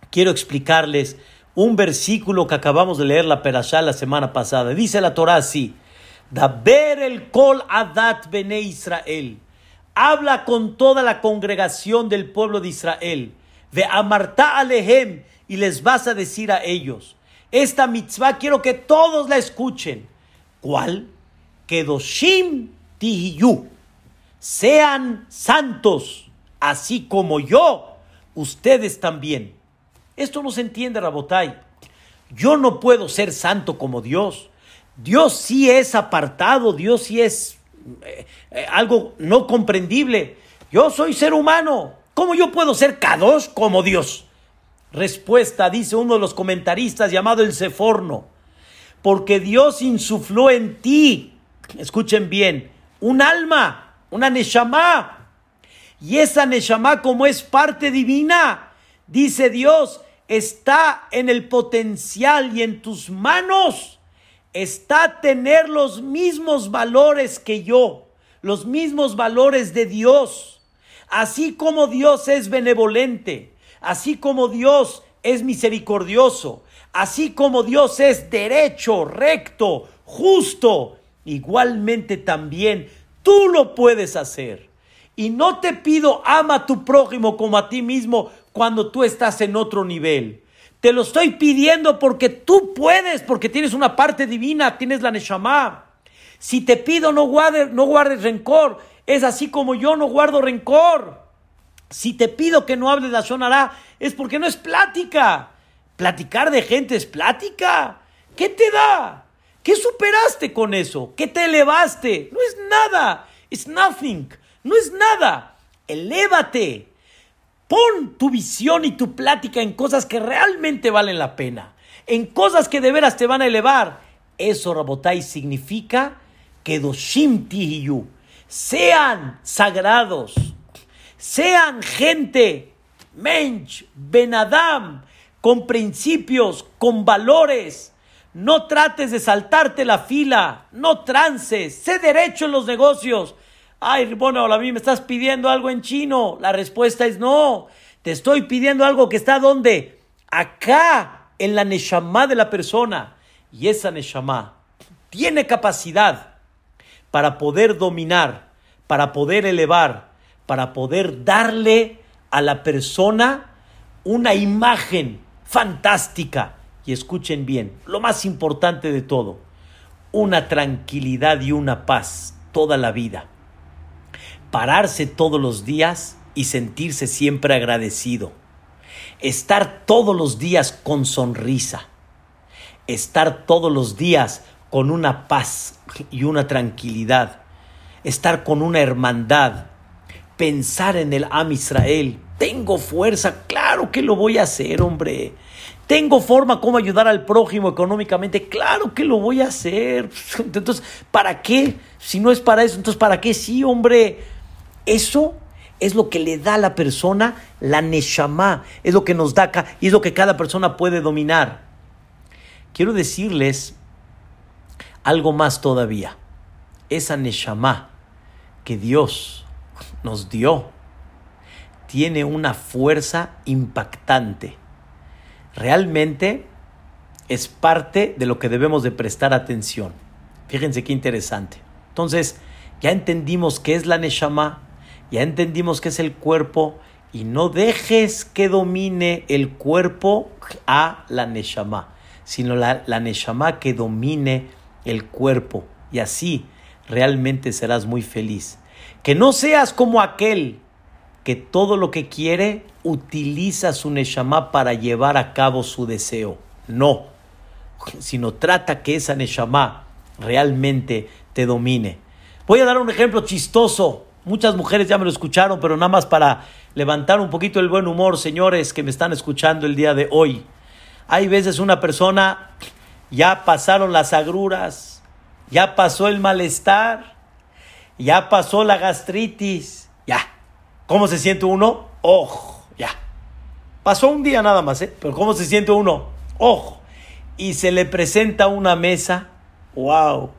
quiero explicarles un versículo que acabamos de leer la Perashá la semana pasada. Dice la Torah así: Daber el kol adat bene Israel. Habla con toda la congregación del pueblo de Israel. Ve amarta alehem y les vas a decir a ellos: Esta mitzvah quiero que todos la escuchen. ¿Cuál? Kedoshim tihiyu. Sean santos así como yo, ustedes también. Esto no se entiende, Rabotai. Yo no puedo ser santo como Dios. Dios sí es apartado, Dios sí es eh, eh, algo no comprendible. Yo soy ser humano. ¿Cómo yo puedo ser Kadosh como Dios? Respuesta, dice uno de los comentaristas llamado el Seforno. Porque Dios insufló en ti, escuchen bien, un alma, una Neshama. Y esa Neshama, como es parte divina, dice Dios, está en el potencial y en tus manos está tener los mismos valores que yo, los mismos valores de Dios. Así como Dios es benevolente, así como Dios es misericordioso, así como Dios es derecho, recto, justo, igualmente también tú lo puedes hacer. Y no te pido ama a tu prójimo como a ti mismo cuando tú estás en otro nivel. Te lo estoy pidiendo porque tú puedes, porque tienes una parte divina, tienes la Neshama. Si te pido no guardes, no guardes rencor, es así como yo no guardo rencor. Si te pido que no hables la sonará, es porque no es plática. Platicar de gente es plática. ¿Qué te da? ¿Qué superaste con eso? ¿Qué te elevaste? No es nada. It's nothing. No es nada. Elévate. Pon tu visión y tu plática en cosas que realmente valen la pena. En cosas que de veras te van a elevar. Eso, Rabotai, significa que Doshim Tihiyu sean sagrados, sean gente, mensch, benadam, con principios, con valores. No trates de saltarte la fila, no trances, sé derecho en los negocios. Ay, bueno, a mí me estás pidiendo algo en chino. La respuesta es no. Te estoy pidiendo algo que está donde? Acá, en la Neshama de la persona. Y esa Neshama tiene capacidad para poder dominar, para poder elevar, para poder darle a la persona una imagen fantástica. Y escuchen bien, lo más importante de todo, una tranquilidad y una paz toda la vida pararse todos los días y sentirse siempre agradecido. Estar todos los días con sonrisa. Estar todos los días con una paz y una tranquilidad. Estar con una hermandad. Pensar en el Am Israel. Tengo fuerza, claro que lo voy a hacer, hombre. Tengo forma como ayudar al prójimo económicamente, claro que lo voy a hacer. Entonces, ¿para qué? Si no es para eso, entonces ¿para qué sí, hombre? Eso es lo que le da a la persona la neshama, es lo que nos da y es lo que cada persona puede dominar. Quiero decirles algo más todavía. Esa neshama que Dios nos dio tiene una fuerza impactante. Realmente es parte de lo que debemos de prestar atención. Fíjense qué interesante. Entonces, ya entendimos qué es la Neshama, ya entendimos qué es el cuerpo, y no dejes que domine el cuerpo a la Neshama, sino la, la Neshama que domine el cuerpo. Y así realmente serás muy feliz. Que no seas como aquel que todo lo que quiere utiliza su Neshama para llevar a cabo su deseo. No, sino trata que esa Neshama realmente te domine. Voy a dar un ejemplo chistoso. Muchas mujeres ya me lo escucharon, pero nada más para levantar un poquito el buen humor, señores que me están escuchando el día de hoy. Hay veces una persona, ya pasaron las agruras, ya pasó el malestar, ya pasó la gastritis, ya. ¿Cómo se siente uno? Ojo, ya. Pasó un día nada más, ¿eh? Pero ¿cómo se siente uno? Ojo. Y se le presenta una mesa, wow,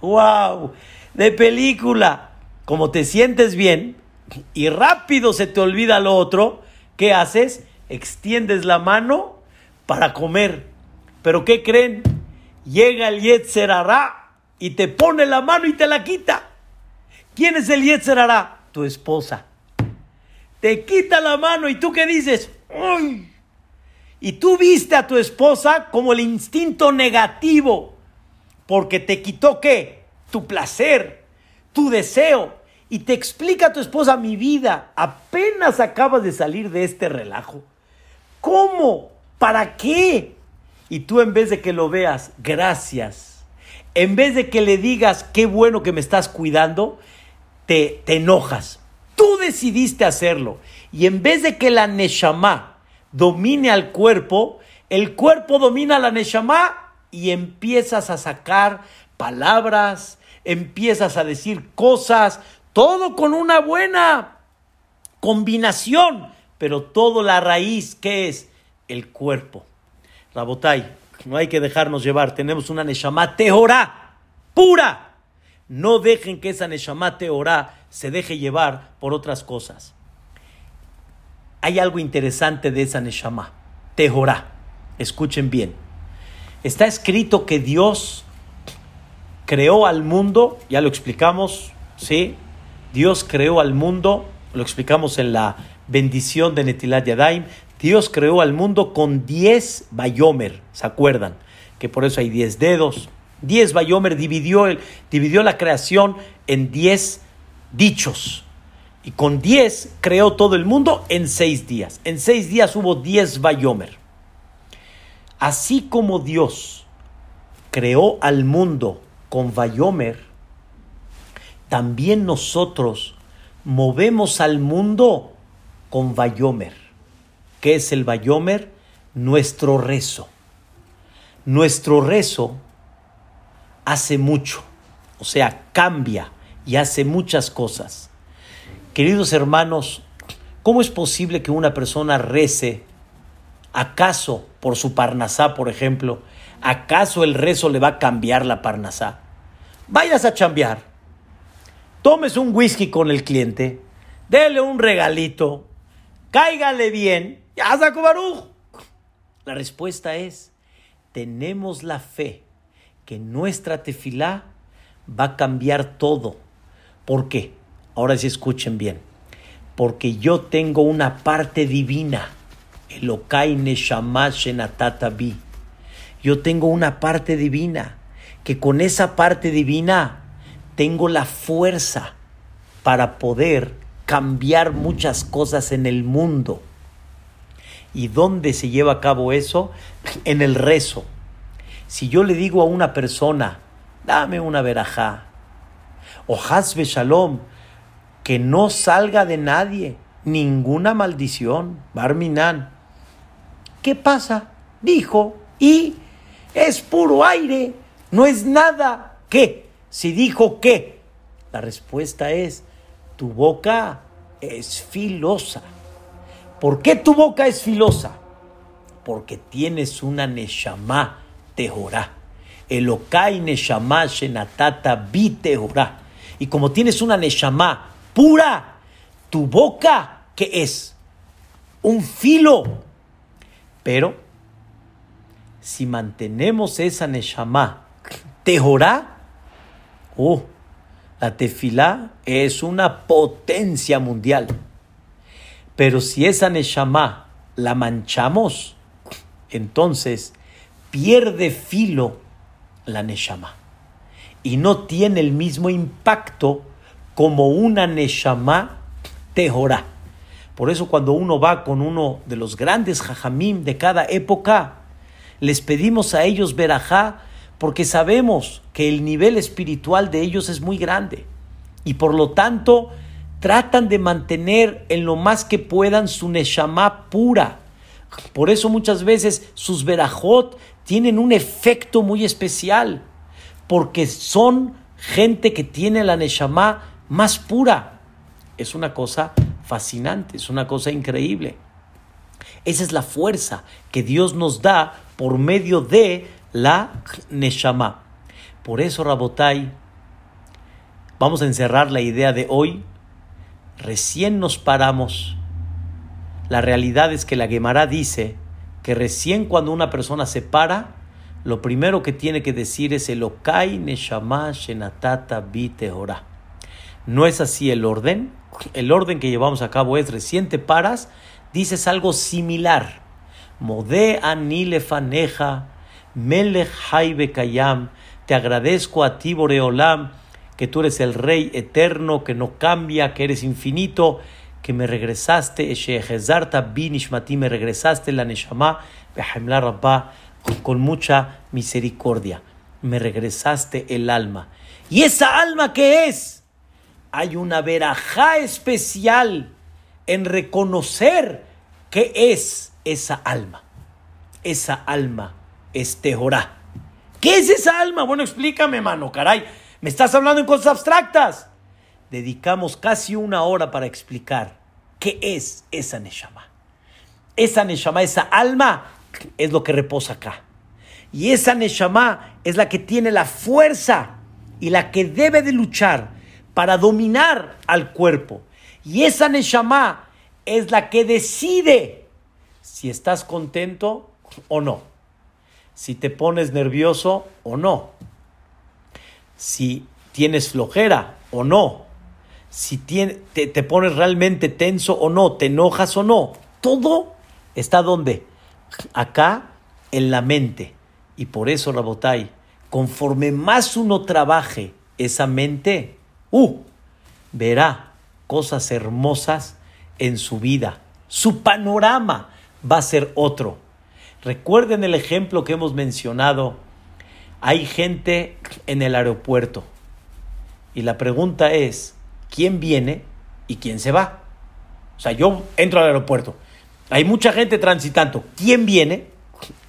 wow, de película. Como te sientes bien y rápido se te olvida lo otro, ¿qué haces? Extiendes la mano para comer. Pero ¿qué creen? Llega el Yetzer y te pone la mano y te la quita. ¿Quién es el Yetzer Tu esposa. Te quita la mano y tú qué dices? ¡Ay! Y tú viste a tu esposa como el instinto negativo, porque te quitó qué? Tu placer, tu deseo. Y te explica a tu esposa, mi vida, apenas acabas de salir de este relajo. ¿Cómo? ¿Para qué? Y tú en vez de que lo veas, gracias. En vez de que le digas, qué bueno que me estás cuidando, te, te enojas. Tú decidiste hacerlo. Y en vez de que la Neshama domine al cuerpo, el cuerpo domina a la Neshama y empiezas a sacar palabras, empiezas a decir cosas, todo con una buena combinación, pero todo la raíz que es el cuerpo. Rabotai, no hay que dejarnos llevar, tenemos una Neshama Tehorá, pura. No dejen que esa Neshama Tehorá se deje llevar por otras cosas. Hay algo interesante de esa Neshama, Tehorá. Escuchen bien. Está escrito que Dios creó al mundo, ya lo explicamos, ¿sí? Dios creó al mundo, lo explicamos en la bendición de Netilat Yadaim, Dios creó al mundo con 10 bayomer, ¿se acuerdan? Que por eso hay 10 dedos. 10 bayomer dividió, el, dividió la creación en 10 dichos. Y con 10 creó todo el mundo en 6 días. En 6 días hubo 10 bayomer. Así como Dios creó al mundo con bayomer, también nosotros movemos al mundo con Bayomer. ¿Qué es el Bayomer? Nuestro rezo. Nuestro rezo hace mucho, o sea, cambia y hace muchas cosas. Queridos hermanos, ¿cómo es posible que una persona rece? ¿Acaso por su parnasá, por ejemplo? ¿Acaso el rezo le va a cambiar la parnasá? Vayas a chambear tomes un whisky con el cliente, dele un regalito, cáigale bien, ya Baruch. La respuesta es, tenemos la fe que nuestra tefilá va a cambiar todo. ¿Por qué? Ahora sí escuchen bien. Porque yo tengo una parte divina. Elokai Neshama. Yo tengo una parte divina. Que con esa parte divina tengo la fuerza para poder cambiar muchas cosas en el mundo. ¿Y dónde se lleva a cabo eso? En el rezo. Si yo le digo a una persona, dame una verajá, o hasbe shalom, que no salga de nadie ninguna maldición, barminan. ¿Qué pasa? Dijo, y es puro aire, no es nada. ¿Qué? Si dijo que, la respuesta es, tu boca es filosa. ¿Por qué tu boca es filosa? Porque tienes una neshama tehorá. Elokai neshama shenatata bi tehorá. Y como tienes una neshama pura, tu boca, ¿qué es? Un filo. Pero, si mantenemos esa neshama tehorá, oh, La tefilá es una potencia mundial. Pero si esa Neshama la manchamos, entonces pierde filo la Neshama. Y no tiene el mismo impacto como una Neshama Tehorá. Por eso cuando uno va con uno de los grandes jajamim de cada época, les pedimos a ellos verajá porque sabemos que el nivel espiritual de ellos es muy grande y por lo tanto tratan de mantener en lo más que puedan su neshama pura. Por eso muchas veces sus verajot tienen un efecto muy especial, porque son gente que tiene la neshama más pura. Es una cosa fascinante, es una cosa increíble. Esa es la fuerza que Dios nos da por medio de la Neshama. Por eso, Rabotai, vamos a encerrar la idea de hoy. Recién nos paramos. La realidad es que la Gemara dice que recién cuando una persona se para, lo primero que tiene que decir es Elokai Neshama Shenatata Bitehora. No es así el orden. El orden que llevamos a cabo es recién te paras, dices algo similar. Mode anilefaneja Melech Haibe Kayam, te agradezco a ti, Boreolam, que tú eres el Rey eterno, que no cambia, que eres infinito, que me regresaste, Binishmati, me regresaste la Neshama, Rabba, con mucha misericordia. Me regresaste el alma. ¿Y esa alma qué es? Hay una verajá especial en reconocer qué es esa alma. Esa alma es Tehorá. ¿Qué es esa alma? Bueno, explícame, mano, caray. Me estás hablando en cosas abstractas. Dedicamos casi una hora para explicar qué es esa Neshama. Esa Neshama, esa alma, es lo que reposa acá. Y esa Neshama es la que tiene la fuerza y la que debe de luchar para dominar al cuerpo. Y esa Neshama es la que decide si estás contento o no si te pones nervioso o no, si tienes flojera o no, si te, te, pones realmente tenso o no, te enojas o no. Todo está donde? Acá en la mente. Y por eso, Rabotai, conforme más uno trabaje esa mente, uh, verá cosas hermosas en su vida. Su panorama va a ser otro. Recuerden el ejemplo que hemos mencionado. Hay gente en el aeropuerto y la pregunta es, ¿quién viene y quién se va? O sea, yo entro al aeropuerto. Hay mucha gente transitando. ¿Quién viene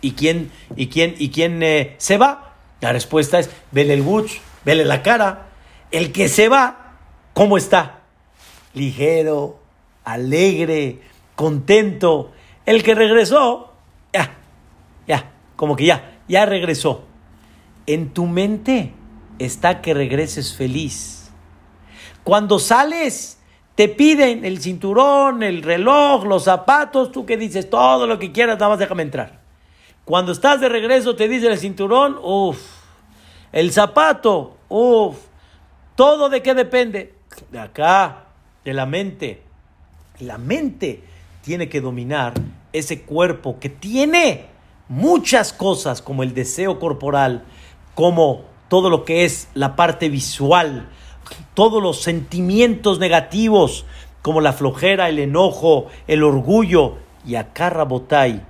y quién, y quién, y quién eh, se va? La respuesta es, vele el buch, vele la cara. El que se va, ¿cómo está? Ligero, alegre, contento. El que regresó, ya, ya, como que ya, ya regresó. En tu mente está que regreses feliz. Cuando sales, te piden el cinturón, el reloj, los zapatos, tú que dices, todo lo que quieras, nada más déjame entrar. Cuando estás de regreso, te dice el cinturón, uff, el zapato, uff, todo de qué depende? De acá, de la mente. La mente tiene que dominar ese cuerpo que tiene muchas cosas como el deseo corporal, como todo lo que es la parte visual, todos los sentimientos negativos como la flojera, el enojo, el orgullo y acá Rabotai,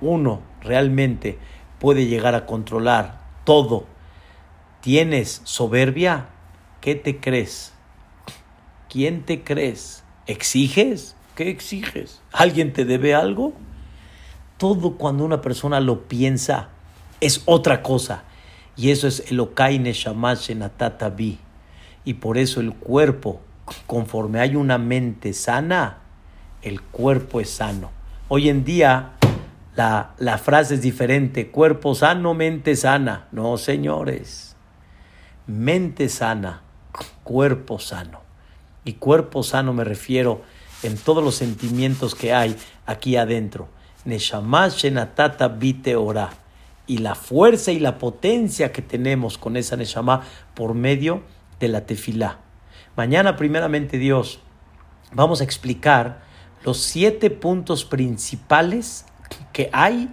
uno realmente puede llegar a controlar todo. ¿Tienes soberbia? ¿Qué te crees? ¿Quién te crees? ¿Exiges? ¿Qué exiges? ¿Alguien te debe algo? Todo cuando una persona lo piensa es otra cosa. Y eso es el Okaine Natata Bi. Y por eso el cuerpo, conforme hay una mente sana, el cuerpo es sano. Hoy en día la, la frase es diferente, cuerpo sano, mente sana. No, señores, mente sana, cuerpo sano. Y cuerpo sano me refiero en todos los sentimientos que hay aquí adentro. Shenatata Bite Ora. Y la fuerza y la potencia que tenemos con esa Neshama por medio de la tefilá. Mañana, primeramente Dios, vamos a explicar los siete puntos principales que hay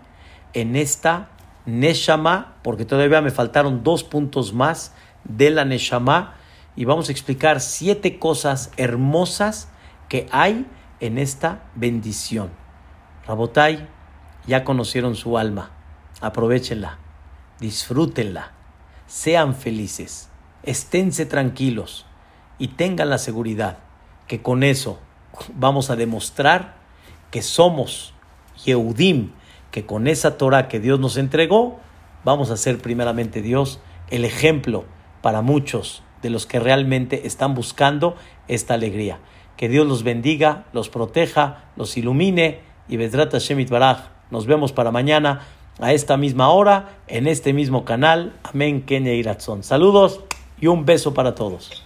en esta Neshama, porque todavía me faltaron dos puntos más de la Neshama, y vamos a explicar siete cosas hermosas que hay en esta bendición. Rabotai, ya conocieron su alma, aprovechenla, disfrútenla, sean felices, esténse tranquilos y tengan la seguridad que con eso vamos a demostrar que somos Yehudim, que con esa Torah que Dios nos entregó, vamos a ser primeramente Dios el ejemplo para muchos de los que realmente están buscando esta alegría. Que Dios los bendiga, los proteja, los ilumine y Vedrat Shemit Baraj. Nos vemos para mañana a esta misma hora en este mismo canal. Amén, Kenia y Saludos y un beso para todos.